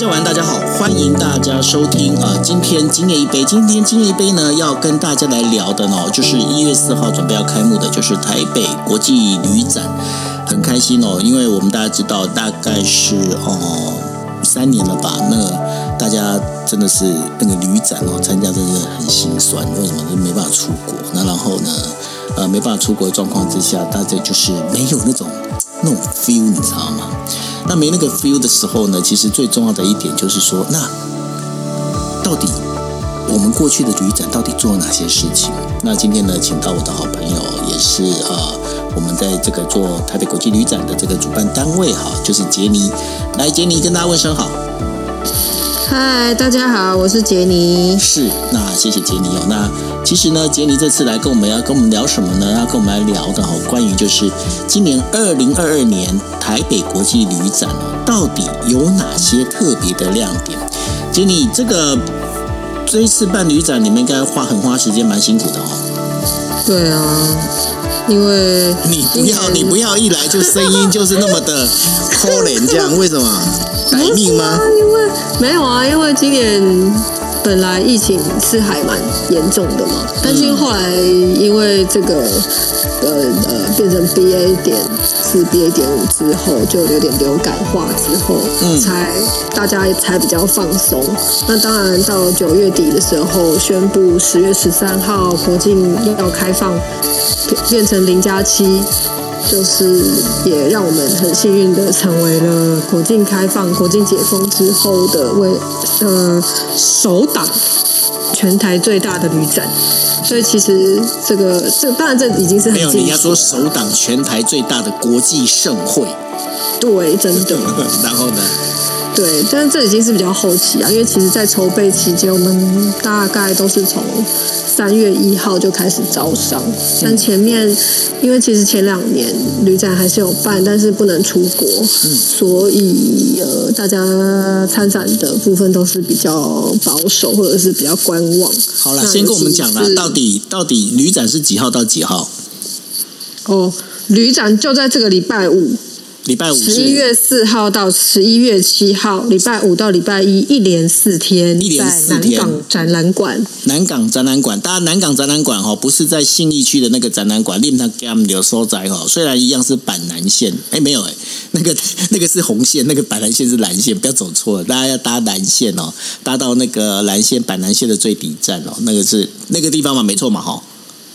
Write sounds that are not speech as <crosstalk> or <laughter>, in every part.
家晚，大家好，欢迎大家收听啊！今天今夜一杯，今天今夜一杯呢，要跟大家来聊的呢，就是一月四号准备要开幕的，就是台北国际旅展，很开心哦，因为我们大家知道，大概是哦三年了吧，那大家真的是那个旅展哦，参加真的很心酸，为什么？就没办法出国，那然后呢，呃，没办法出国的状况之下，大家就是没有那种那种 feel，你知道吗？那没那个 feel 的时候呢，其实最重要的一点就是说，那到底我们过去的旅展到底做了哪些事情？那今天呢，请到我的好朋友，也是呃，我们在这个做台北国际旅展的这个主办单位哈，就是杰尼。来，杰尼跟大家问声好。嗨，大家好，我是杰尼。是，那谢谢杰尼哦。那其实呢，杰尼这次来跟我们要跟我们聊什么呢？要跟我们来聊的哦，关于就是今年二零二二年台北国际旅展哦，到底有哪些特别的亮点？杰尼，这个这一次办旅展，你们应该花很花时间，蛮辛苦的哦。对啊，因为你不要，你不要一来就声音就是那么的抠脸，这样为什么？待命吗？因为没有啊，因为今年本来疫情是还蛮严重的嘛，但是后来因为这个呃呃变成 BA 点四 BA 点五之后，就有点流感化之后，嗯才大家才比较放松。那当然到九月底的时候，宣布十月十三号国境要开放，变成零加七。就是也让我们很幸运的成为了国境开放、国境解封之后的为呃首档全台最大的旅展，所以其实这个这当然这已经是很没有人家说首档全台最大的国际盛会，对，真的。<laughs> 然后呢？对，但是这已经是比较后期啊，因为其实，在筹备期间，我们大概都是从三月一号就开始招商。但前面，因为其实前两年旅展还是有办，但是不能出国，所以呃，大家参展的部分都是比较保守，或者是比较观望。好了，先跟我们讲啦，到底到底旅展是几号到几号？哦，旅展就在这个礼拜五。礼拜五十一月四号到十一月七号，礼拜五到礼拜一，一连四天，一连四天。南港展览馆，南港展览馆，大家南港展览馆哈，不是在信义区的那个展览馆，另他 gam 有所在哈。虽然一样是板南线，哎，没有哎，<laughs> 那个那个是红线，那个板南线是蓝线，不要走错了，大家要搭蓝线哦，搭到那个蓝线板南线的最底站哦，那个是那个地方嘛，没错嘛，哈。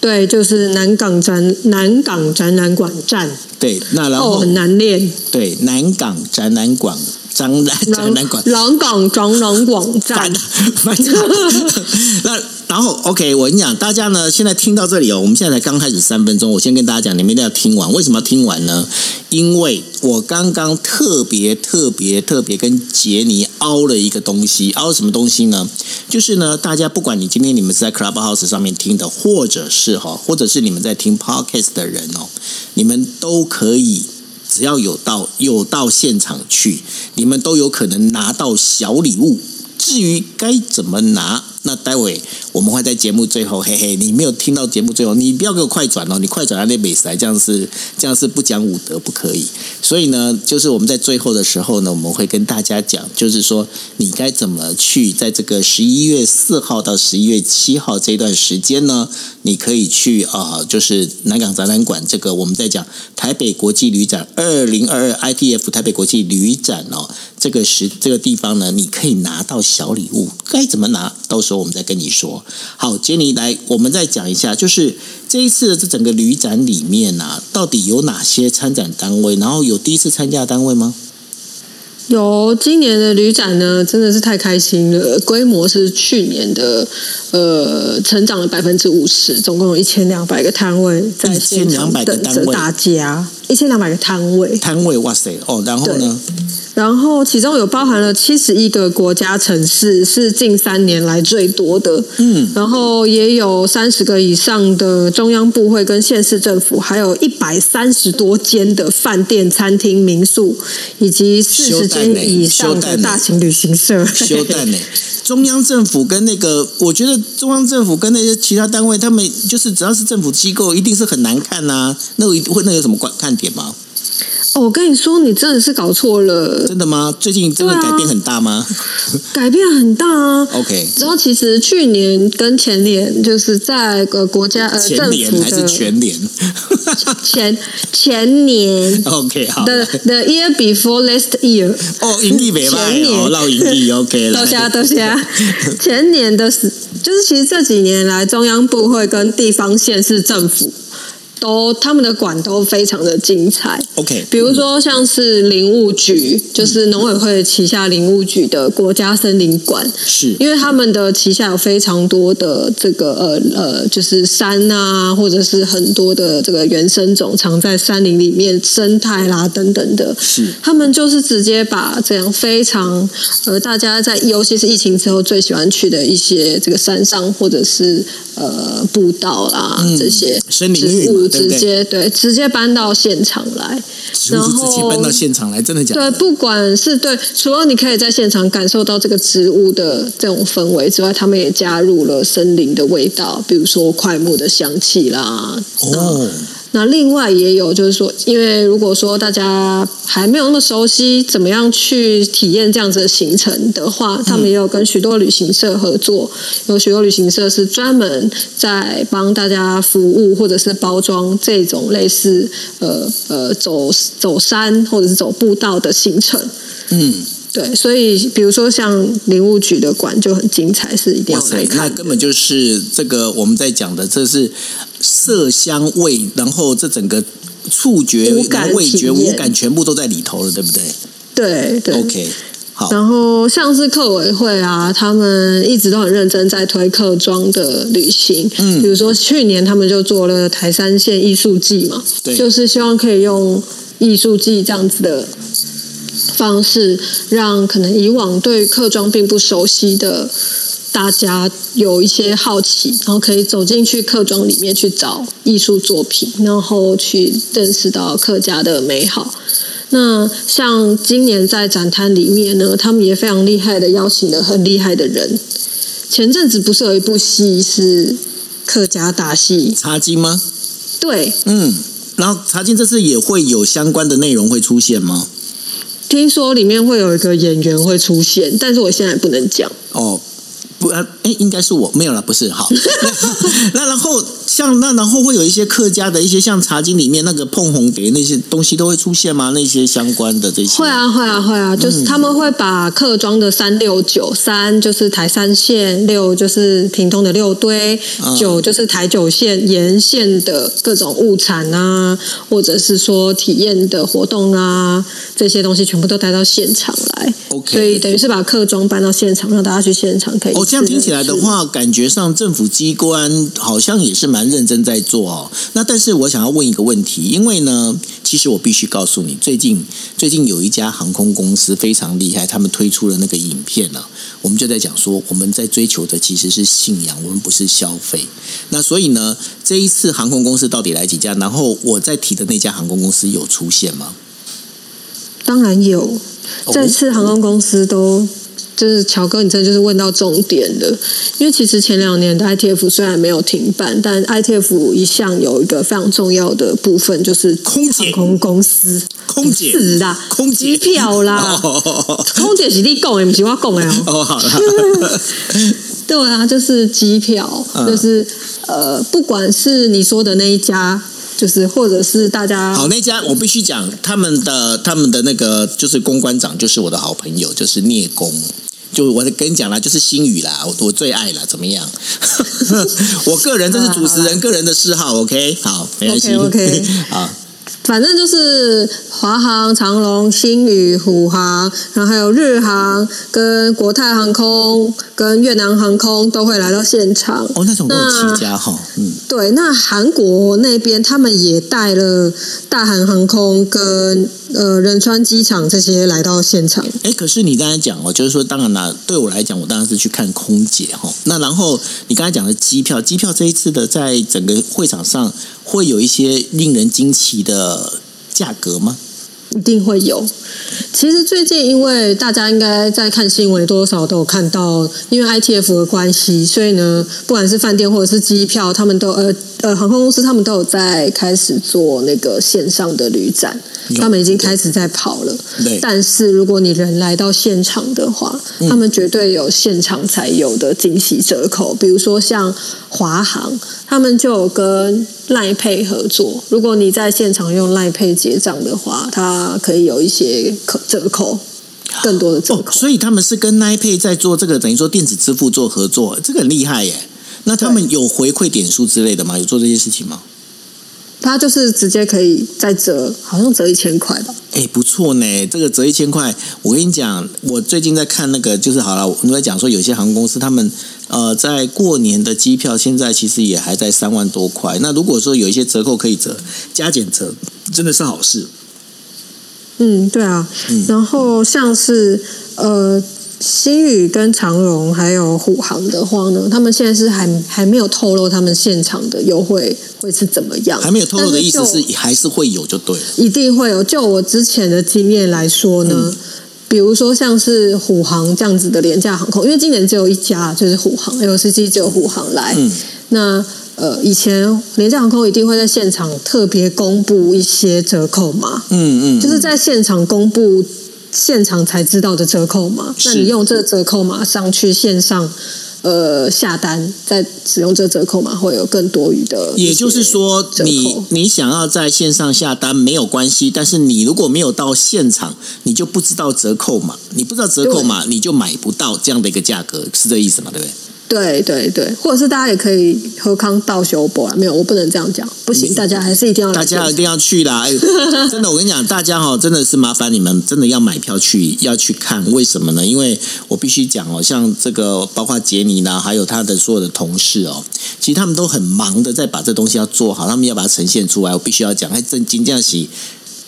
对，就是南港展南港展览馆站。对，那然后很难练。对，南港展览馆展览展览馆，南港展览馆站。<laughs> 那。然后，OK，我跟你讲，大家呢现在听到这里哦，我们现在才刚开始三分钟，我先跟大家讲，你们一定要听完。为什么要听完呢？因为我刚刚特别特别特别跟杰尼凹了一个东西，凹什么东西呢？就是呢，大家不管你今天你们是在 Clubhouse 上面听的，或者是哈，或者是你们在听 Podcast 的人哦，你们都可以，只要有到有到现场去，你们都有可能拿到小礼物。至于该怎么拿？那待会我们会在节目最后，嘿嘿，你没有听到节目最后，你不要给我快转哦，你快转到那美塞，这样是这样是不讲武德，不可以。所以呢，就是我们在最后的时候呢，我们会跟大家讲，就是说你该怎么去在这个十一月四号到十一月七号这段时间呢，你可以去啊，就是南港展览馆这个我们在讲台北国际旅展二零二二 ITF 台北国际旅展哦，这个时这个地方呢，你可以拿到小礼物，该怎么拿到时候。我们再跟你说，好，杰尼来，我们再讲一下，就是这一次的这整个旅展里面啊，到底有哪些参展单位？然后有第一次参加单位吗？有，今年的旅展呢，真的是太开心了，规模是去年的呃，成长了百分之五十，总共有一千两百个摊位在现场等着大家，一千两百个摊位，摊位，哇塞，哦，然后呢？然后其中有包含了七十一个国家城市，是近三年来最多的。嗯，然后也有三十个以上的中央部会跟县市政府，还有一百三十多间的饭店、餐厅、民宿，以及四十间以上的大型旅行社。修蛋呢？<laughs> 中央政府跟那个，我觉得中央政府跟那些其他单位，他们就是只要是政府机构，一定是很难看呐。那会那有什么观看点吗？哦，我跟你说，你真的是搞错了，真的吗？最近真的改变很大吗 <laughs> 改变很大啊。？OK，然后其实去年跟前年，就是在呃国家呃前政府年还是的全年 <laughs> 前前年？<laughs> OK，好。the the year before last year，哦，盈利没卖前年哦，绕盈利 OK 了。多谢多谢。前年的时，就是其实这几年来，中央部会跟地方县市政府都他们的馆都非常的精彩。OK，比如说像是林务局，就是农委会旗下林务局的国家森林馆，是因为他们的旗下有非常多的这个呃呃，就是山啊，或者是很多的这个原生种藏在山林里面，生态啦等等的。是他们就是直接把这样非常呃，大家在尤其是疫情之后最喜欢去的一些这个山上或者是呃步道啦、嗯这些森林直接对直接搬到现场来。然后直接搬到现场来，真的假的对，的？不管是对，除了你可以在现场感受到这个植物的这种氛围之外，他们也加入了森林的味道，比如说快木的香气啦。哦，那另外也有就是说，因为如果说大家还没有那么熟悉怎么样去体验这样子的行程的话，他们也有跟许多旅行社合作，有许多旅行社是专门在帮大家服务或者是包装这种类似呃呃走走山或者是走步道的行程。嗯，对，所以比如说像林务局的馆就很精彩，是一定要来看那。根本就是这个我们在讲的，这是色香味，然后这整个触觉、味觉、五感全部都在里头了，对不对？对对？OK，好，然后像是客委会啊，他们一直都很认真在推客庄的旅行。嗯。比如说去年他们就做了台山县艺术季嘛，对。就是希望可以用艺术季这样子的方式，让可能以往对客庄并不熟悉的大家有一些好奇，然后可以走进去客庄里面去找艺术作品，然后去认识到客家的美好。那像今年在展摊里面呢，他们也非常厉害的邀请了很厉害的人。前阵子不是有一部戏是客家大戏？茶经吗？对，嗯，然后茶经这次也会有相关的内容会出现吗？听说里面会有一个演员会出现，但是我现在不能讲。哦，put, uh, 哎，应该是我没有了，不是好。<laughs> 那然后像那然后会有一些客家的一些像茶经里面那个碰红蝶那些东西都会出现吗？那些相关的这些会啊，会啊，会啊，就是他们会把客庄的三六九三就是台三线，六就是屏东的六堆，嗯九就是台九线沿线的各种物产啊，或者是说体验的活动啊，这些东西全部都带到现场来。OK 所以等于是把客庄搬到现场，让大家去现场可以。哦，这样听起来的，话，感觉上政府机关好像也是蛮认真在做哦。那但是我想要问一个问题，因为呢，其实我必须告诉你，最近最近有一家航空公司非常厉害，他们推出了那个影片呢、我们就在讲说，我们在追求的其实是信仰，我们不是消费。那所以呢，这一次航空公司到底来几家？然后我在提的那家航空公司有出现吗？当然有。哦这次航空公司都就是乔哥，你真的就是问到重点的。因为其实前两年的 ITF 虽然没有停办，但 ITF 一向有一个非常重要的部分就是空姐。航空公司，空姐。是啦，空机票啦，<laughs> 哦。空姐是你讲的，不是我讲的哦。<laughs> 哦，好了，<laughs> 对啊，就是机票，嗯。就是呃，不管是你说的那一家，就是或者是大家好，那家我必须讲，他们的他们的那个就是公关长，就是我的好朋友，就是聂公。就我跟你讲啦，就是星宇啦，我我最爱了，怎么样？<laughs> 我个人这是主持人个人的嗜好，OK，好，没关系。OK，OK。<laughs> 好，反正就是华航、长龙、新宇、虎航，然后还有日航、跟国泰航空、跟越南航空都会来到现场。哦，那总共七家哈，嗯，对，那韩国那边他们也带了大韩航空跟呃仁川机场这些来到现场。哎，可是你刚才讲哦，就是说，当然啦，对我来讲，我当然是去看空姐哈。那然后你刚才讲的机票，机票这一次的在整个会场上会有一些令人惊奇的价格吗？一定会有。其实最近，因为大家应该在看新闻，多多少少都有看到，因为 ITF 的关系，所以呢，不管是饭店或者是机票，他们都呃呃航空公司，他们都有在开始做那个线上的旅展，他们已经开始在跑了。对但是如果你人来到现场的话，嗯他们绝对有现场才有的惊喜折扣，比如说像华航，他们就有跟赖配合作。如果你在现场用赖配结账的话，它可以有一些可折扣，更多的折，扣。所以他们是跟 n i p a y 在做这个等于说电子支付做合作，这个很厉害耶。那他们有回馈点数之类的吗？有做这些事情吗？它就是直接可以再折，好像折一千块吧。哎，不错呢，这个折一千块，我跟你讲，我最近在看那个，就是好了，我们在讲说有些航空公司他们呃在过年的机票现在其实也还在三万多块，那如果说有一些折扣可以折，加减折，真的是好事。嗯，对啊。嗯然后像是呃，新宇跟长荣还有虎航的话呢，他们现在是还还没有透露他们现场的优惠会是怎么样，还没有透露的意思是还是会有就对了。一定会有。就我之前的经验来说呢。嗯比如说像是虎航这样子的廉价航空，因为今年只有一家，就是虎航，LCC 只有虎航来。嗯那呃，以前廉价航空一定会在现场特别公布一些折扣嘛，嗯嗯，就是在现场公布现场才知道的折扣码。那你用这个折扣码上去线上呃下单，再使用这个折扣码会有更多余的。也就是说，你你想要在线上下单没有关系，但是你如果没有到现场，你就不知道折扣码，你不知道折扣码，你就买不到这样的一个价格，是这意思吗？对不对？对对对，或者是大家也可以喝康道修博啊，没有，我不能这样讲，不行，大家还是一定要来大家一定要去啦！哎 <laughs> 真的，我跟你讲，大家哈、真的是麻烦你们，真的要买票去，要去看。为什么呢？因为我必须讲哦，像这个包括杰尼啦，还有他的所有的同事哦，其实他们都很忙的在把这东西要做好，他们要把它呈现出来。我必须要讲，还真金这样洗。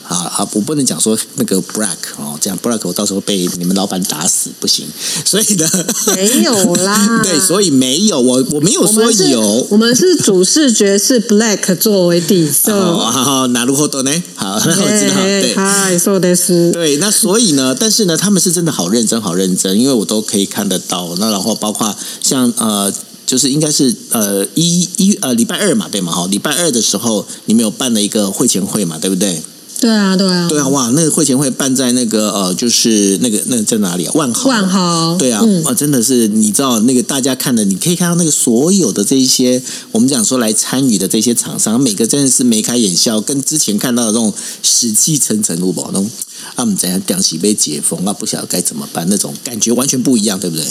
啊啊！我不能讲说那个 black 哦，这样 black 我到时候被你们老板打死不行。所以呢，没有啦 <laughs> 对，所以没有我我没有说有，我们是主视觉是 black 作为底色。哦，好好，哪路后多呢？好，那 <laughs> 我知道，对。嗨，说的是。对，那所以呢，但是呢，他们是真的好认真，好认真，因为我都可以看得到。那然后包括像呃，就是应该是呃一一呃礼拜二嘛，对吗？哈，礼拜二的时候你们有办了一个会前会嘛，对不对？对啊，对啊，对啊，哇，那个会前会办在那个呃，就是那个那个在哪里啊？万豪。万豪。对啊，嗯啊，真的是你知道那个大家看的，你可以看到那个所有的这一些我们讲说来参与的这些厂商，每个真的是眉开眼笑，跟之前看到的这种死气沉沉如宝那种啊，我们怎样讲起被解封啊，不晓得该怎么办，那种感觉完全不一样，对不对？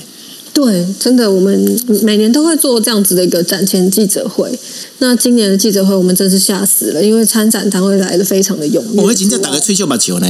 对，真的，我们每年都会做这样子的一个展前记者会。那今年的记者会，我们真是吓死了，因为参展单位来的非常的踊跃。我已经在打个吹球把球呢，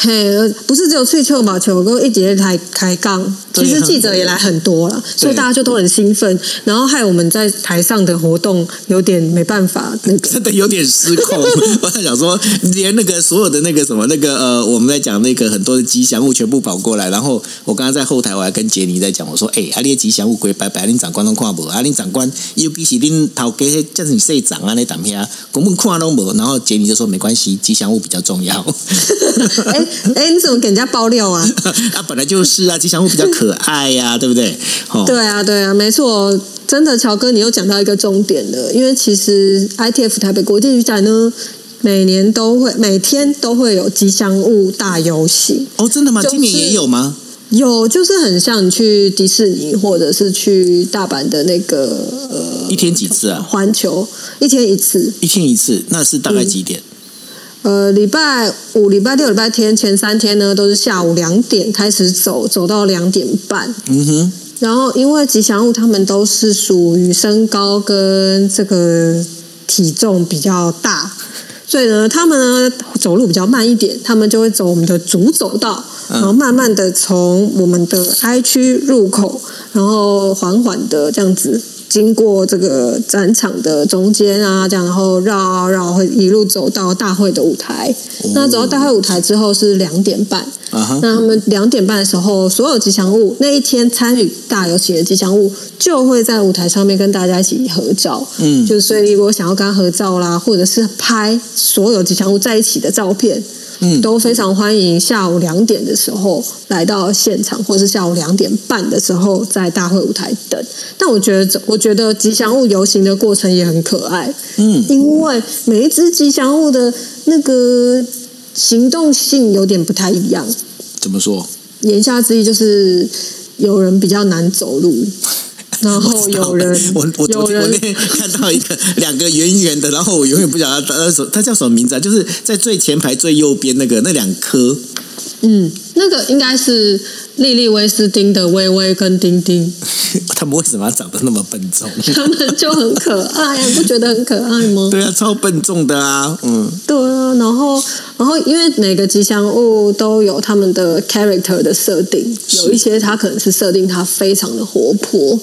嘿，不是只有翠秋嘛，球哥一节台开杠，其实记者也来很多了，所以大家就都很兴奋，然后害我们在台上的活动有点没办法那个。真的有点失控。我在想说，连那个所有的那个什么那个呃，我们在讲那个很多的吉祥物全部跑过来，然后我刚刚在后台我还跟杰尼在讲，我说，哎、啊，你的吉祥物归拜拜，恁长官都看无，啊，恁长官尤其是恁头家迄叫你社长啊那档片，根本看都无。然后杰尼就说没关系，吉祥物比较重要。哎 <laughs> 哎，你怎么给人家爆料啊？<laughs> 啊，本来就是啊，吉祥物比较可爱呀、对不对？哦，<laughs> 对啊，对啊，没错，真的，乔哥，你又讲到一个重点了，因为其实 ITF 台北国际旅展呢，每年都会每天都会有吉祥物大游戏。哦，真的吗？就是今年也有吗？有，就是很像你去迪士尼，或者是去大阪的那个呃一天几次啊？环球，一天一次。一天一次，那是大概几点？呃，礼拜五、礼拜六、礼拜天前三天呢，都是下午两点开始走，走到两点半。嗯哼，然后，因为吉祥物他们都是属于身高跟这个体重比较大，所以呢，他们呢走路比较慢一点，他们就会走我们的主走道，然后慢慢的从我们的 I 区入口，然后缓缓的这样子。经过这个展场的中间啊，这样然后绕啊绕，会一路走到大会的舞台。那走到大会舞台之后是两点半，啊，那他们两点半的时候，所有吉祥物那一天参与大游行的吉祥物就会在舞台上面跟大家一起合照。嗯。就是所以如果想要跟他合照啦，或者是拍所有吉祥物在一起的照片，嗯都非常欢迎下午两点的时候来到现场，或是下午两点半的时候在大会舞台等。但我觉得，我觉得吉祥物游行的过程也很可爱，嗯，因为每一只吉祥物的那个行动性有点不太一样。怎么说？言下之意就是有人比较难走路，然后有人 <laughs> 我我昨天我那天看到一个两个圆圆的，然后我永远不晓得它它它叫什么名字啊？就是在最前排最右边那个那两颗，嗯，那个应该是莉莉威斯汀的微微跟丁丁，<laughs> 他们为什么要长得那么笨重？<laughs> 他们就很可爱，你不觉得很可爱吗？对啊，超笨重的啊，嗯，对啊，然后然后因为每个吉祥物都有他们的 character 的设定，有一些它可能是设定它非常的活泼，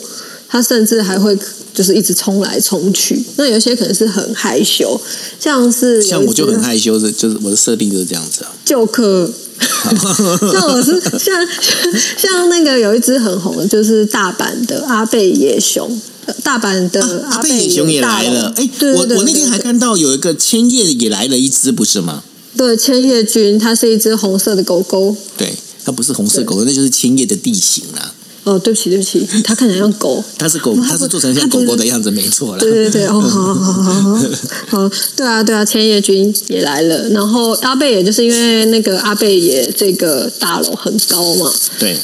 它甚至还会就是一直冲来冲去。那有一些可能是很害羞，像是像我就很害羞的，就是我的设定就是这样子啊。就客。<laughs> 像我是像像 <laughs> 像那个有一只很红的，就是大阪的阿贝野熊，呃大阪的阿贝贝野熊也来了，哎，对我我那天还看到有一个千叶也来了一只，不是吗？对千叶君，它是一只红色的狗狗。对，它不是红色狗，那就是千叶的地形啦。哦，对不起，对不起，它看起来像狗。它是狗，<laughs> 它是做成像狗狗的样子，没错啦。对对对，哦，好好好好好 <laughs> 好，对啊对啊，千叶君也来了，然后阿贝也就是因为那个阿贝也这个大楼很高嘛，对，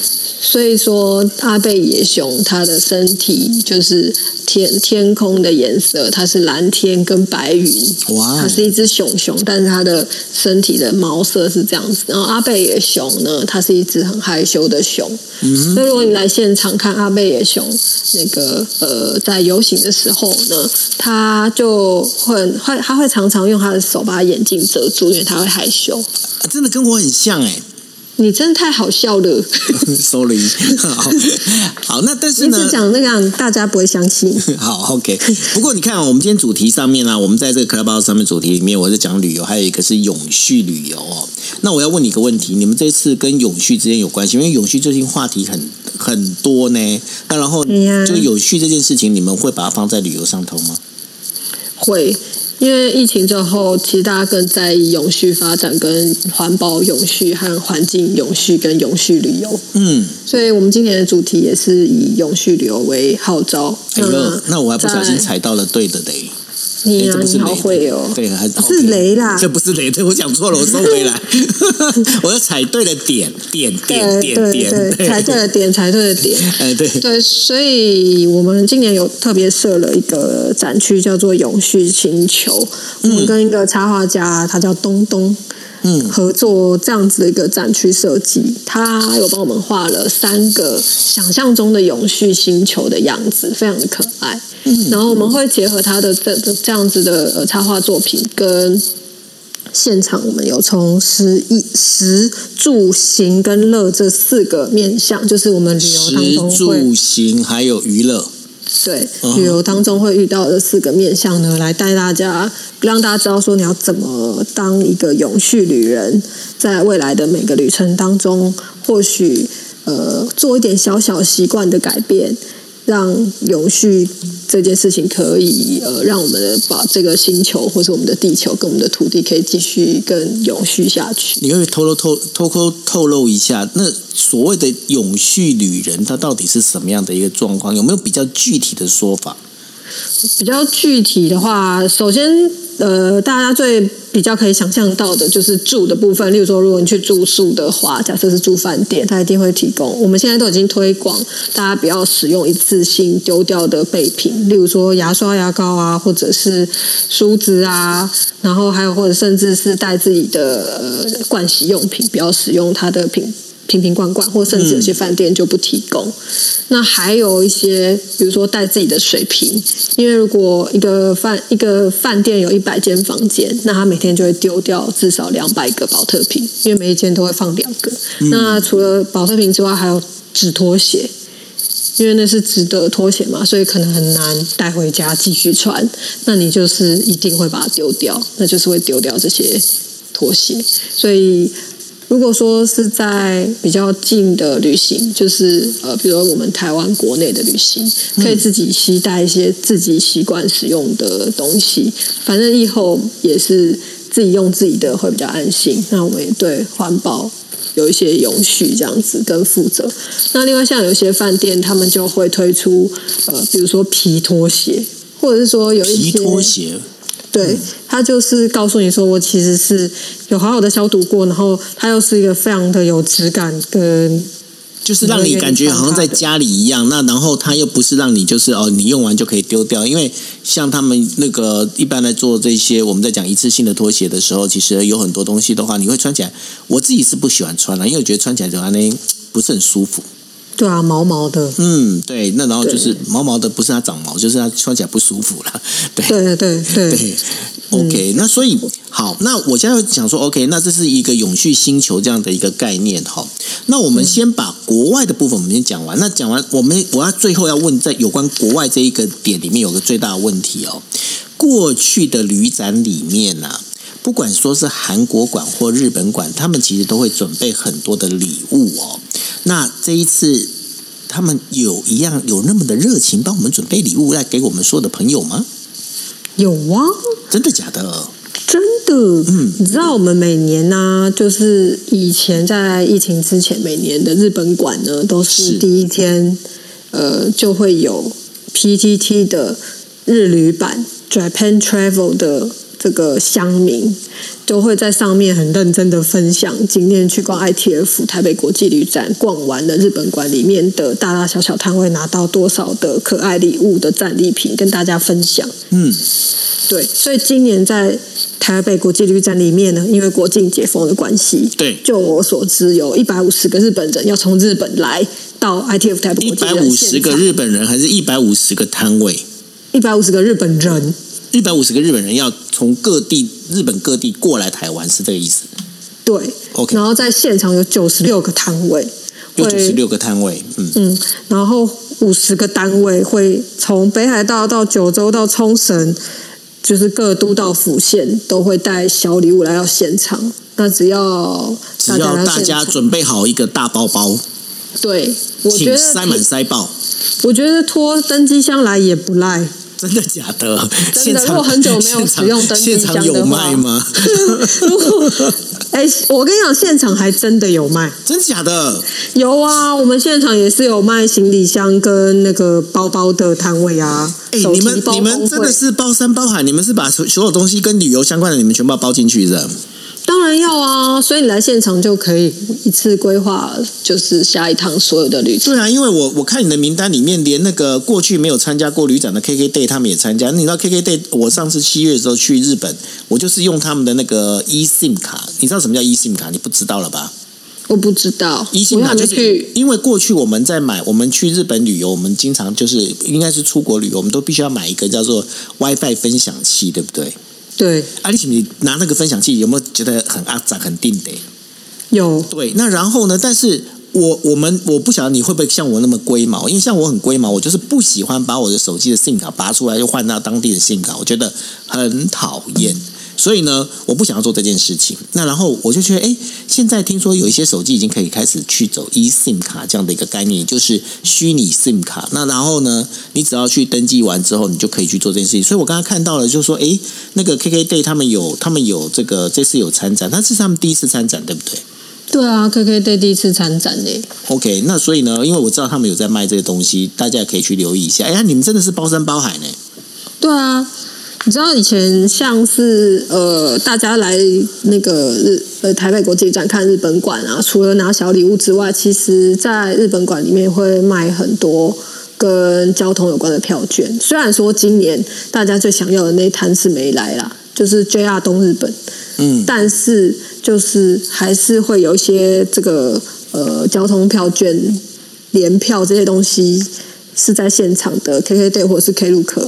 所以说阿贝野熊它的身体就是天天空的颜色，它是蓝天跟白云，哇。它是一只熊熊，但是它的身体的毛色是这样子。然后阿贝野熊呢，它是一只很害羞的熊，嗯所以如果你来现场看阿贝野熊那个呃在游行的时候呢，它就会会它会常常用它的手把眼睛遮住，因为它会害羞。啊真的跟我很像哎、你真的太好笑了，<laughs> Sorry，<laughs> 好，好，那但是你呢只，讲那样大家不会相信。<laughs> 好，OK。不过你看、哦，我们今天主题上面呢、我们在这个 Clubhouse 上面主题里面，我是讲旅游，还有一个是永续旅游哦。那我要问你一个问题：你们这次跟永续之间有关系？因为永续最近话题很很多呢。那然后，就永续这件事情，你们会把它放在旅游上头吗？会，因为疫情之后，其实大家更在意永续发展、跟环保永续和环境永续跟永续旅游。嗯，所以我们今年的主题也是以永续旅游为号召。哎呦，那我还不小心踩到了对的雷。你啊，你好雷会哦。对，还是雷啦这不是雷，对我讲错了，我收回来。<laughs> <laughs> 我要踩对了点，点点对点点，踩对了点，踩对了点。<laughs> 哎，对，对，所以我们今年有特别设了一个展区，叫做“永续星球”。我们跟一个插画家，他叫东东，嗯合作这样子的一个展区设计。他有帮我们画了三个想象中的永续星球的样子，非常的可爱。嗯然后我们会结合他的这这这样子的呃插画作品跟。现场我们有从食一食住行跟乐这四个面向，就是我们旅游当中会住行还有娱乐，对嗯旅游当中会遇到的四个面向呢，来带大家让大家知道说你要怎么当一个永续旅人，在未来的每个旅程当中，或许呃做一点小小习惯的改变。让永续这件事情可以呃，让我们把这个星球或是我们的地球跟我们的土地可以继续更永续下去。你可以透露透透透透露一下，那所谓的永续旅人，他到底是什么样的一个状况？有没有比较具体的说法？比较具体的话，首先呃，大家最比较可以想象到的就是住的部分。例如说，如果你去住宿的话，假设是住饭店，它一定会提供。我们现在都已经推广，大家不要使用一次性丢掉的备品，例如说牙刷、牙膏啊，或者是梳子啊，然后还有或者甚至是带自己的呃盥洗用品，不要使用它的品。<laughs> 瓶瓶罐罐，或甚至有些饭店就不提供。那还有一些，比如说带自己的水瓶，因为如果一个饭一个饭店有一百间房间，那他每天就会丢掉至少两百个保特瓶，因为每一间都会放两个。那除了保特瓶之外，还有纸拖鞋。因为那是值得拖鞋嘛，所以可能很难带回家继续穿。那你就是一定会把它丢掉，那就是会丢掉这些拖鞋。所以如果说是在比较近的旅行，就是呃，比如我们台湾国内的旅行，可以自己携带一些自己习惯使用的东西，反正以后也是自己用自己的会比较安心。那我们也对环保有一些永续这样子跟负责。那另外像有些饭店，他们就会推出呃，比如说皮拖鞋，或者是说有一皮些拖鞋，对，它就是告诉你说，我其实是有好好的消毒过，然后它又是一个非常的有质感跟就是让你感觉好像在家里一样。那然后它又不是让你就是哦，你用完就可以丢掉。因为像他们那个一般来做这些，我们在讲一次性的拖鞋的时候，其实有很多东西的话，你会穿起来。我自己是不喜欢穿的，因为我觉得穿起来的话呢不是很舒服。对啊，毛毛的。嗯，对。那然后就是毛毛的，不是它长毛，就是它穿起来不舒服了。<laughs> 对对对对对，OK，、那所以好，那我现在想说，OK，那这是一个永续星球这样的一个概念哈。那我们先把国外的部分我们先讲完。那讲完，我们我要最后要问，在有关国外这一个点里面有个最大的问题哦。过去的旅展里面呢、不管说是韩国馆或日本馆，他们其实都会准备很多的礼物哦。那这一次。他们有一样有那么的热情，帮我们准备礼物来给我们所有的朋友吗？有啊，真的假的？真的。嗯你知道我们每年呢、就是以前在疫情之前，每年的日本馆呢，都是是第一天，呃，就会有 PTT 的日旅版 Japan Travel 的这个乡民。都会在上面很认真的分享今天去逛 ITF 台北国际旅展逛完了日本馆里面的大大小小摊位拿到多少的可爱礼物的战利品跟大家分享。嗯，对，所以今年在台北国际旅展里面呢，因为国境解封的关系，对就我所知有一百五十个日本人要从日本来到 ITF 台北一国际旅展百五十个日本人，还是一百五十个摊位？一百五十个日本人，一百五十个日本人要从各地日本各地过来台湾，是这个意思？对 OK 然后在现场有九十六个摊位，会有九十六个摊位，嗯，嗯，然后五十个单位会从北海道到九州到冲绳，就是各都道府县都会带小礼物来到现场。那只要只要大家准备好一个大包包，对，我觉得请塞满塞爆。我觉得拖登机箱来也不赖。真的假的？真的如果很久没有使用登机现场有箱的话卖吗？<laughs> 如果哎，我跟你讲，现场还真的有卖，真假的？有啊，我们现场也是有卖行李箱跟那个包包的摊位啊。哎、你们包你们真的是包山包海，你们是把所所有东西跟旅游相关的，你们全部要包进去的。当然要啊，所以你来现场就可以一次规划，就是下一趟所有的旅程。对啊，因为我我看你的名单里面，连那个过去没有参加过旅展的 KK Day 他们也参加。你知道 KK Day，我上次七月的时候去日本，我就是用他们的那个 eSIM 卡。你知道什么叫 eSIM 卡？你不知道了吧我不知道，？eSIM 卡就是。因为过去我们在买，我们去日本旅游，我们经常就是应该是出国旅游，我们都必须要买一个叫做 WiFi 分享器，对不对？对，啊，你你拿那个分享器有没有觉得很阿杂很定的？有对，那然后呢？但是我我们我不晓得你会不会像我那么龟毛，因为像我很龟毛，我就是不喜欢把我的手机的 SIM 卡拔出来又换到当地的 SIM 卡，我觉得很讨厌。所以呢，我不想要做这件事情。那然后我就觉得，哎，现在听说有一些手机已经可以开始去走 eSIM 卡这样的一个概念，就是虚拟 SIM 卡。那然后呢，你只要去登记完之后，你就可以去做这件事情。所以我刚刚看到了，就是说，哎，那个 KK Day 他们有他们有这个这次有参展，那是他们第一次参展，对不对？对啊，KK Day 第一次参展呢。OK，那所以呢，因为我知道他们有在卖这个东西，大家也可以去留意一下。哎呀，你们真的是包山包海呢。对啊，你知道以前像是呃，大家来那个日呃台北国际展看日本馆啊，除了拿小礼物之外，其实在日本馆里面会卖很多。跟交通有关的票券，虽然说今年大家最想要的那一摊是没来啦，就是 JR 东日本，嗯，但是就是还是会有一些这个呃交通票券、联票这些东西是在现场的 KK Day 或者是 Klook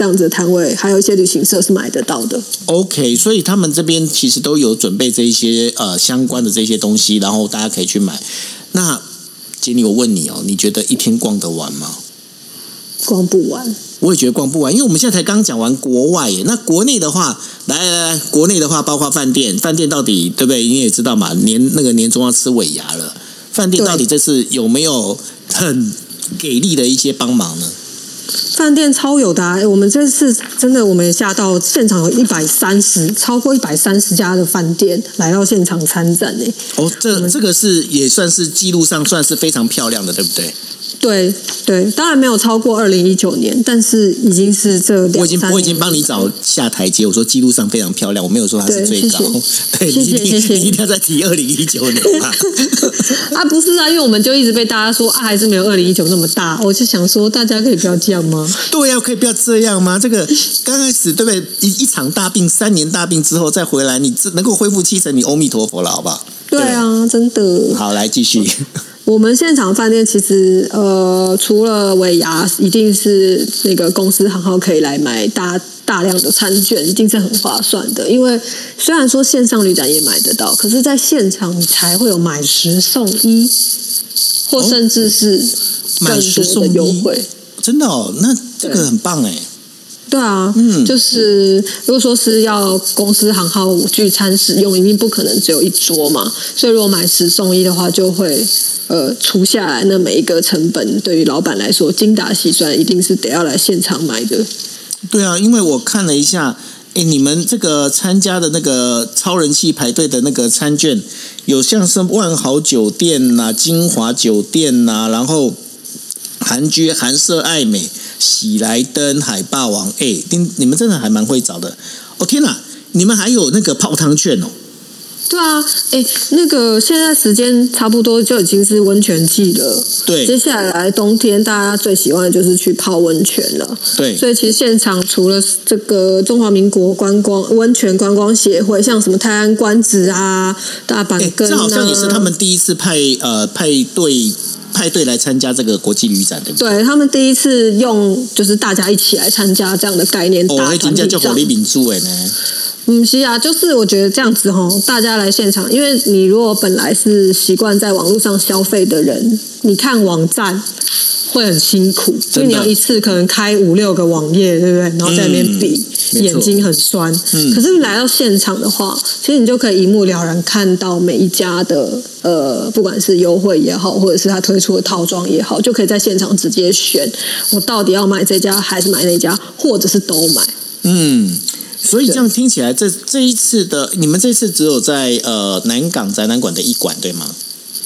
这样子的摊位，还有一些旅行社是买得到的。OK，所以他们这边其实都有准备这一些呃相关的这些东西，然后大家可以去买。那杰尼，我问你哦，你觉得一天逛得完吗？逛不完，我也觉得逛不完，因为我们现在才刚讲完国外耶。那国内的话，来来来，国内的话包括饭店，饭店到底对不对？你也知道嘛，年那个年终要吃尾牙了，饭店到底这次有没有很给力的一些帮忙呢？饭店超有的、啊，我们这次真的我们也吓到，现场有一百三十，超过一百三十家的饭店来到现场参展哎。哦，这这个是也算是记录上算是非常漂亮的，对不对？对对，当然没有超过二零一九年，但是已经是这两我已经三我已经帮你找下台阶，我说记录上非常漂亮，我没有说它是最高。对，谢 <laughs> 你一定谢谢谢你一定要再提二零一九年嘛。<laughs> 啊，不是啊，因为我们就一直被大家说啊，还是没有二零一九那么大。我就想说，大家可以不要这样吗？对呀、可以不要这样吗？这个刚开始对不对？一一场大病，三年大病之后再回来，你这能够恢复七成，你阿弥陀佛了，好不好？对啊，真的。好，来继续。我们现场饭店其实呃，除了尾牙，一定是那个公司行号可以来买大大量的餐券，一定是很划算的。因为虽然说线上旅展也买得到，可是在现场你才会有买十送一，或甚至是哦买更多的十送一优惠。真的哦，那这个很棒哎。对啊，嗯就是如果说是要公司行号聚餐使用，一定不可能只有一桌嘛，所以如果买十送一的话，就会呃除下来，那每一个成本对于老板来说精打细算，一定是得要来现场买的。对啊，因为我看了一下，哎，你们这个参加的那个超人气排队的那个餐券，有像是万豪酒店呐、金华酒店呐、然后韩居、韩舍、爱美、喜来登、海霸王，哎，你你们真的还蛮会找的。哦天哪，你们还有那个泡汤券哦。对啊，哎，那个现在时间差不多就已经是温泉季了，对接下来冬天大家最喜欢的就是去泡温泉了。对，所以其实现场除了这个中华民国观光温泉观光协会，像什么泰安观子啊、大阪哎，根啊，这好像也是他们第一次派呃派队派队来参加这个国际旅展，对不对？对他们第一次用就是大家一起来参加这样的概念，哦，打那团体战真叫火力民主哎呢。嗯，是啊，就是我觉得这样子吼，大家来现场，因为你如果本来是习惯在网络上消费的人，你看网站会很辛苦，因真的为你要一次可能开五六个网页，对不对？然后在那边比，眼睛很酸。嗯可是来到现场的话，其实你就可以一目了然看到每一家的呃，不管是优惠也好，或者是他推出的套装也好，就可以在现场直接选，我到底要买这家还是买那家，或者是都买。嗯，所以这样听起来，这这一次的你们这次只有在呃南港展览馆的一馆对吗？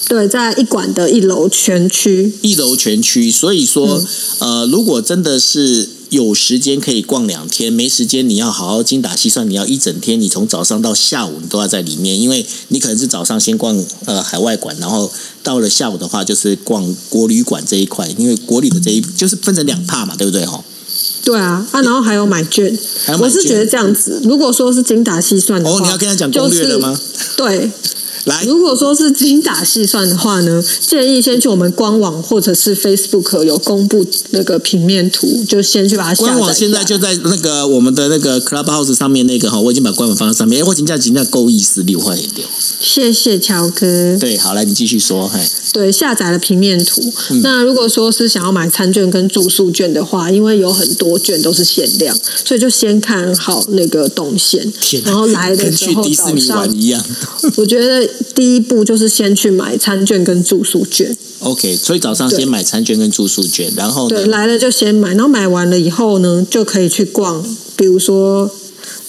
对，在一馆的一楼全区，一楼全区，所以说、嗯呃，如果真的是有时间可以逛两天，没时间你要好好精打细算，你要一整天，你从早上到下午你都要在里面，因为你可能是早上先逛呃海外馆，然后到了下午的话就是逛国旅馆这一块，因为国旅的这一就是分成两帕嘛，对不对哈？对啊，啊，然后还有买券，我是觉得这样子，如果说是精打细算的话，哦，你要跟他讲攻略了吗？就是对，来，如果说是精打细算的话呢，建议先去我们官网或者是 Facebook 有公布那个平面图，就先去把它下载官网现在就在那个我们的那个 Clubhouse 上面那个哈，我已经把官网放在上面。哎，我请假请假够意思，六块六。谢谢乔哥。对，好，来你继续说，嘿，对，下载了平面图。嗯那如果说是想要买餐券跟住宿券的话，因为有很多券都是限量，所以就先看好那个动线然后来的去时候早迪士尼上玩一样。我觉得第一步就是先去买餐券跟住宿券。OK，所以早上先买餐券跟住宿券，然后呢对，？来了就先买，然后买完了以后呢，就可以去逛，比如说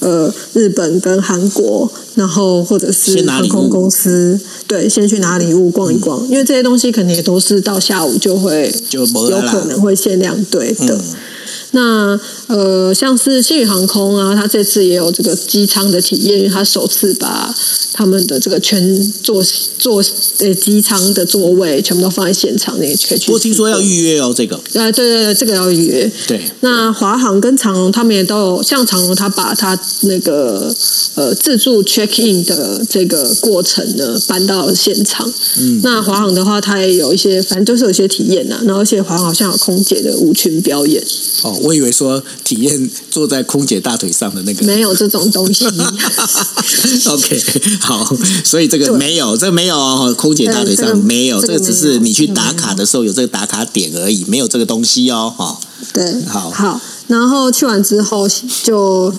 呃日本跟韩国，然后或者是航空公司，对，先去拿礼物逛一逛，因为这些东西肯定也都是到下午就会就有可能会限量对的。嗯那呃，像是新宇航空啊，它这次也有这个机舱的体验，因为它首次把他们的这个全座座呃机舱的座位全部都放在现场，你也可以去。我听说要预约哦，这个呃，对对对，这个要预约。对，那华航跟长荣他们也都有，像长荣他把他那个呃自助 check in 的这个过程呢搬到了现场。嗯，那华航的话，他也有一些，反正就是有些体验呐、然后而且华航好像有空姐的舞裙表演，哦，我以为说体验坐在空姐大腿上的那个。没有这种东西。<laughs> OK，好，<laughs> 所以这个对。没有，这个没有哦，空姐大腿对这个上没有，这个只是你去打卡的时候有这个打卡点而已，没有这个东西哦，哈。对，好。好，然后去完之后就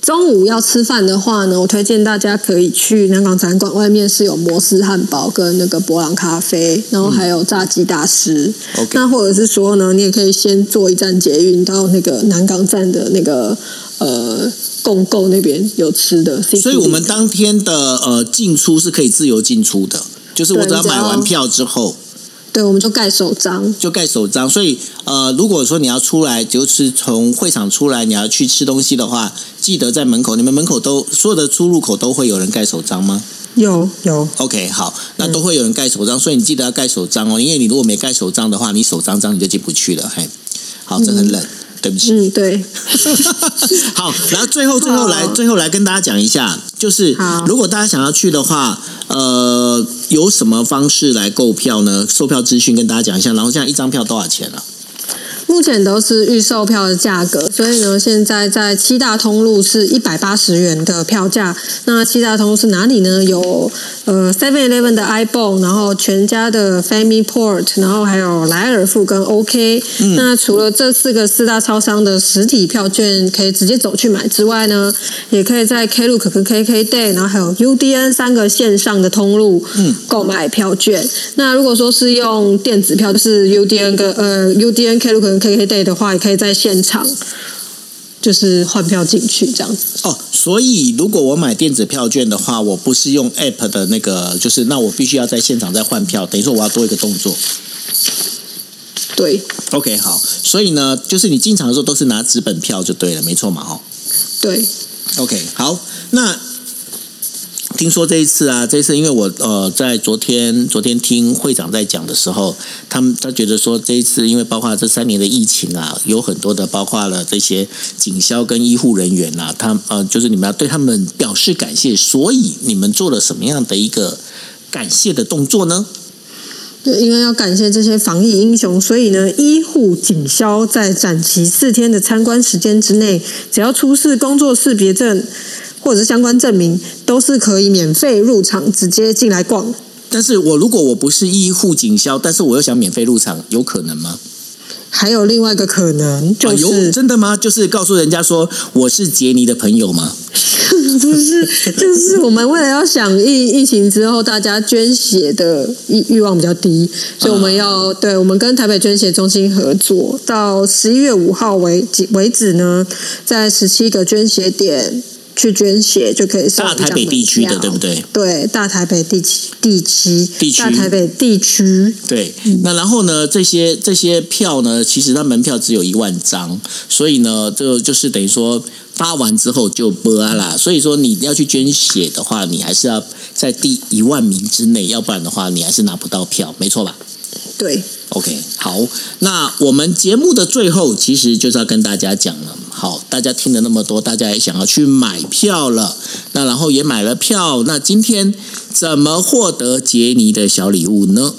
中午要吃饭的话呢，我推荐大家可以去南港展馆外面是有摩斯汉堡跟那个博朗咖啡，然后还有炸鸡大师。那或者是说呢，你也可以先坐一站捷运到那个南港站的那个呃共购那边有吃的。所以我们当天的呃进出是可以自由进出的，就是我只要对只要买完票之后对，我们就盖手章。就盖手章。所以呃，如果说你要出来，就是从会场出来，你要去吃东西的话，记得在门口，你们门口都所有的出入口都会有人盖手章吗有有，？OK，好，那都会有人盖手章，所以你记得要盖手章哦，因为你如果没盖手章的话，你手脏脏你就进不去了。嘿，好，这很冷。对不起，嗯，对，<laughs> <laughs> 好，然后最后最后来最后来跟大家讲一下，就是如果大家想要去的话，呃，有什么方式来购票呢？售票资讯跟大家讲一下。然后现在一张票多少钱啊？目前都是预售票的价格，所以呢，现在在七大通路是一百八十元的票价。那七大通路是哪里呢？有呃 Seven Eleven 的 iBon，然后全家的 Family Port，然后还有莱尔富跟 OK。那除了这四个四大超商的实体票券可以直接走去买之外呢，也可以在 Klook 跟 KKday，然后还有 UDN 三个线上的通路购买票券。那如果说是用电子票，就是 UDN 跟呃 UDN Klook 跟 KKday 的话，也可以在现场就是换票进去这样子。哦，所以如果我买电子票券的话，我不是用 App 的那个，就是那我必须要在现场再换票，等于说我要多一个动作。对 OK，好，所以呢，就是你进场的时候都是拿纸本票就对了，没错嘛，哦。对，OK，好，那听说这一次啊，这一次因为我呃在昨天昨天听会长在讲的时候，他们他觉得说这一次因为包括这三年的疫情啊，有很多的包括了这些警消跟医护人员啊，他呃就是你们要对他们表示感谢，所以你们做了什么样的一个感谢的动作呢？对，因为要感谢这些防疫英雄，所以呢，医护警消在展期四天的参观时间之内，只要出示工作识别证或者是相关证明，都是可以免费入场，直接进来逛。但是我如果我不是医护警消，但是我又想免费入场，有可能吗？还有另外一个可能就是，真的吗？就是告诉人家说我是杰尼的朋友吗？<laughs> 不是，就是我们为了要响疫疫情之后大家捐血的欲欲望比较低，所以我们要、对我们跟台北捐血中心合作，到十一月五号为为止呢，在十七个捐血点去捐血就可以送大台北地区的票对不对？对，大台北地区地区地区大台北地区，对，那然后呢，这些这些票呢，其实它门票只有一万张，所以呢，这就是等于说发完之后就播啦。所以说你要去捐血的话，你还是要在第一万名之内，要不然的话你还是拿不到票，没错吧？对，OK，好，那我们节目的最后其实就是要跟大家讲了。好，大家听了那么多，大家也想要去买票了，那然后也买了票，那今天怎么获得杰尼的小礼物呢？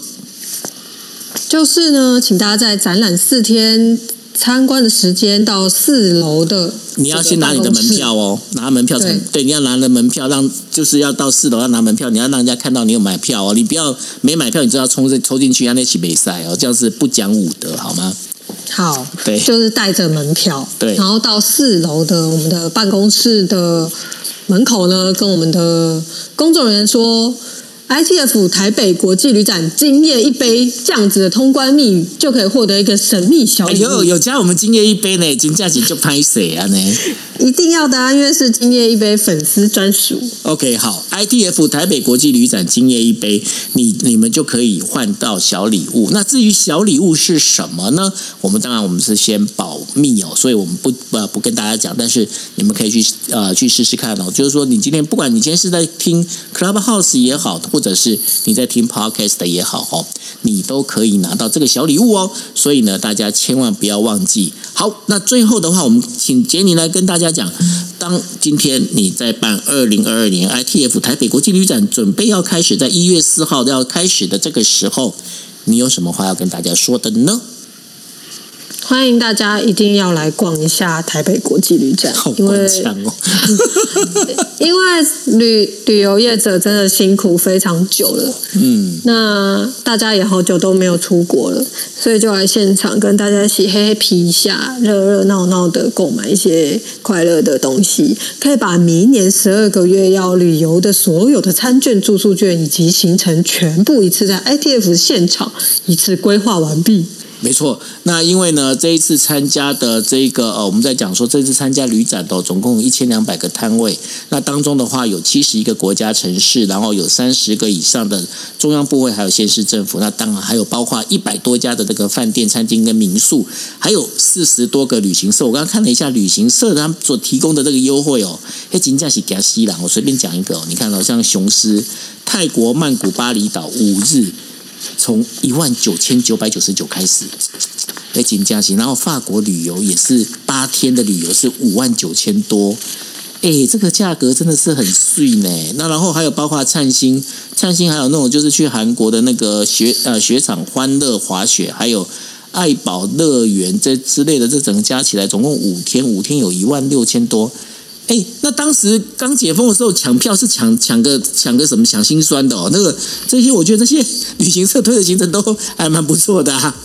就是呢，请大家在展览四天参观的时间到四楼的，你要先拿你的门票哦，拿门票才对。对，你要拿了门票，让就是要到四楼要拿门票，你要让人家看到你有买票哦，你不要没买票，你就要冲进抽进去，让那起比赛哦，这样是不讲武德好吗？好，对。就是带着门票，对。然后到四楼的我们的办公室的门口呢，跟我们的工作人员说。ITF 台北国际旅展今夜一杯这样子的通关密语，就可以获得一个神秘小礼物。哎有有加我们今夜一杯呢，金价钱就拍谁啊呢 <laughs> 一定要的啊，因为是今夜一杯粉丝专属。？OK，好，ITF 台北国际旅展今夜一杯，你你们就可以换到小礼物。那至于小礼物是什么呢？我们当然我们是先保密哦，所以我们不呃不跟大家讲，但是你们可以去呃去试试看哦。就是说，你今天不管你今天是在听 Clubhouse 也好，或者是你在听 Podcast 也好哦，你都可以拿到这个小礼物哦。所以呢，大家千万不要忘记。好，那最后的话，我们请杰尼来跟大家讲，当今天你在办二零二二年 ITF 台北国际旅展准备要开始，在一月四号要开始的这个时候，你有什么话要跟大家说的呢？欢迎大家一定要来逛一下台北国际旅展好，因为官腔哦。<laughs> <laughs> 因为旅旅游业者真的辛苦非常久了，嗯，那大家也好久都没有出国了，所以就来现场跟大家一起嘿嘿皮一下，热热闹闹的购买一些快乐的东西，可以把明年十二个月要旅游的所有的餐券、住宿券以及行程全部一次在 ITF 现场一次规划完毕。没错，那因为呢，这一次参加的这个呃，我们在讲说这次参加旅展的总共一千两百个摊位，那当中的话有七十一个国家城市，然后有三十个以上的中央部会，还有县市政府，那当然还有包括一百多家的这个饭店、餐厅跟民宿，还有四十多个旅行社。我刚刚看了一下旅行社他们所提供的这个优惠哦，哎，金价是给他西啦，我随便讲一个哦，你看到、像雄狮、泰国曼谷、巴厘岛五日。从一万九千九百九十九开始，在金假期，然后法国旅游也是八天的旅游是五万九千多，哎，这个价格真的是很碎呢。那然后还有包括灿星，灿星还有那种就是去韩国的那个雪呃雪场欢乐滑雪，还有爱宝乐园这之类的，这整个加起来总共五天，五天有一万六千多。哎，那当时刚解封的时候抢票是抢抢个抢个什么抢心酸的哦。那个这些我觉得这些 <laughs> 旅行社推的行程都还蛮不错的啊。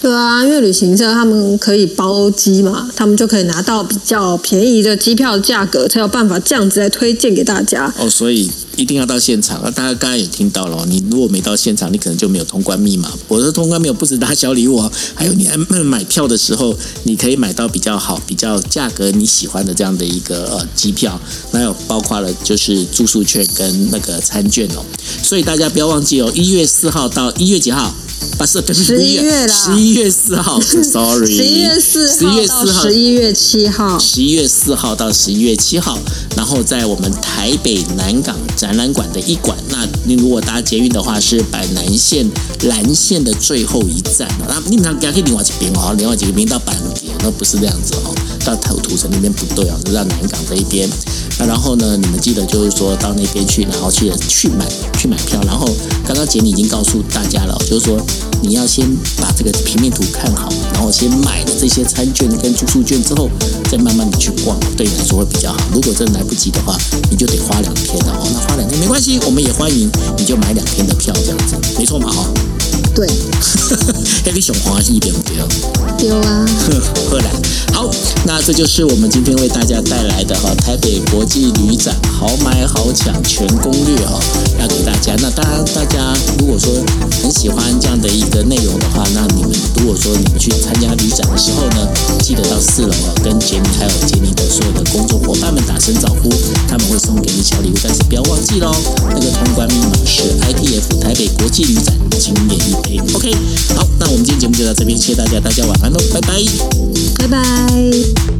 对啊，因为旅行社他们可以包机嘛，他们就可以拿到比较便宜的机票价格，才有办法这样子来推荐给大家。哦，所以一定要到现场。那大家刚刚也听到了，你如果没到现场，你可能就没有通关密码。我的通关密码不止打小礼物哦，还有你买票的时候，你可以买到比较好、比较价格你喜欢的这样的一个呃机票，那有包括了就是住宿券跟那个餐券哦。所以大家不要忘记哦，一月四号到一月几号？啊，是对十一月啦十一月四号，sorry，十一月四号到十一月七号，十一月四号到十一月七号，然后在我们台北南港展览馆的一馆。那你如果搭捷运的话，是板南线蓝线的最后一站。那你们还可以另外一边哦，另外几个边到板桥，那不是这样子哦，到土土城那边不对哦，是到南港这一边。那然后呢，你们记得就是说到那边去，然后去去买去买票。然后刚刚杰尼已经告诉大家了，就是说你要先把这个平面图看好，然后先买了这些餐券跟住宿券之后，再慢慢的去逛，对你来说会比较好。如果真来不及的话，你就得花两天了哦。那花两天没关系，我们也欢迎，你就买两天的票这样子，没错嘛哦。对，<laughs> 那你熊欢喜点不对？丢啊，<laughs> 荷兰。好，那这就是我们今天为大家带来的哈台北国际旅展好买好抢全攻略哈，要给大家。那当然，大家如果说很喜欢这样的一个内容的话，那你们如果说你们去参加旅展的时候呢，记得到四楼啊，跟杰尼还有杰尼的所有的工作伙伴们打声招呼，他们会送给你小礼物。但是不要忘记喽，那个通关密码是 ITF 台北国际旅展经验 ok 好那我们今天节目就到这边谢谢大家大家晚安喽拜拜。拜拜。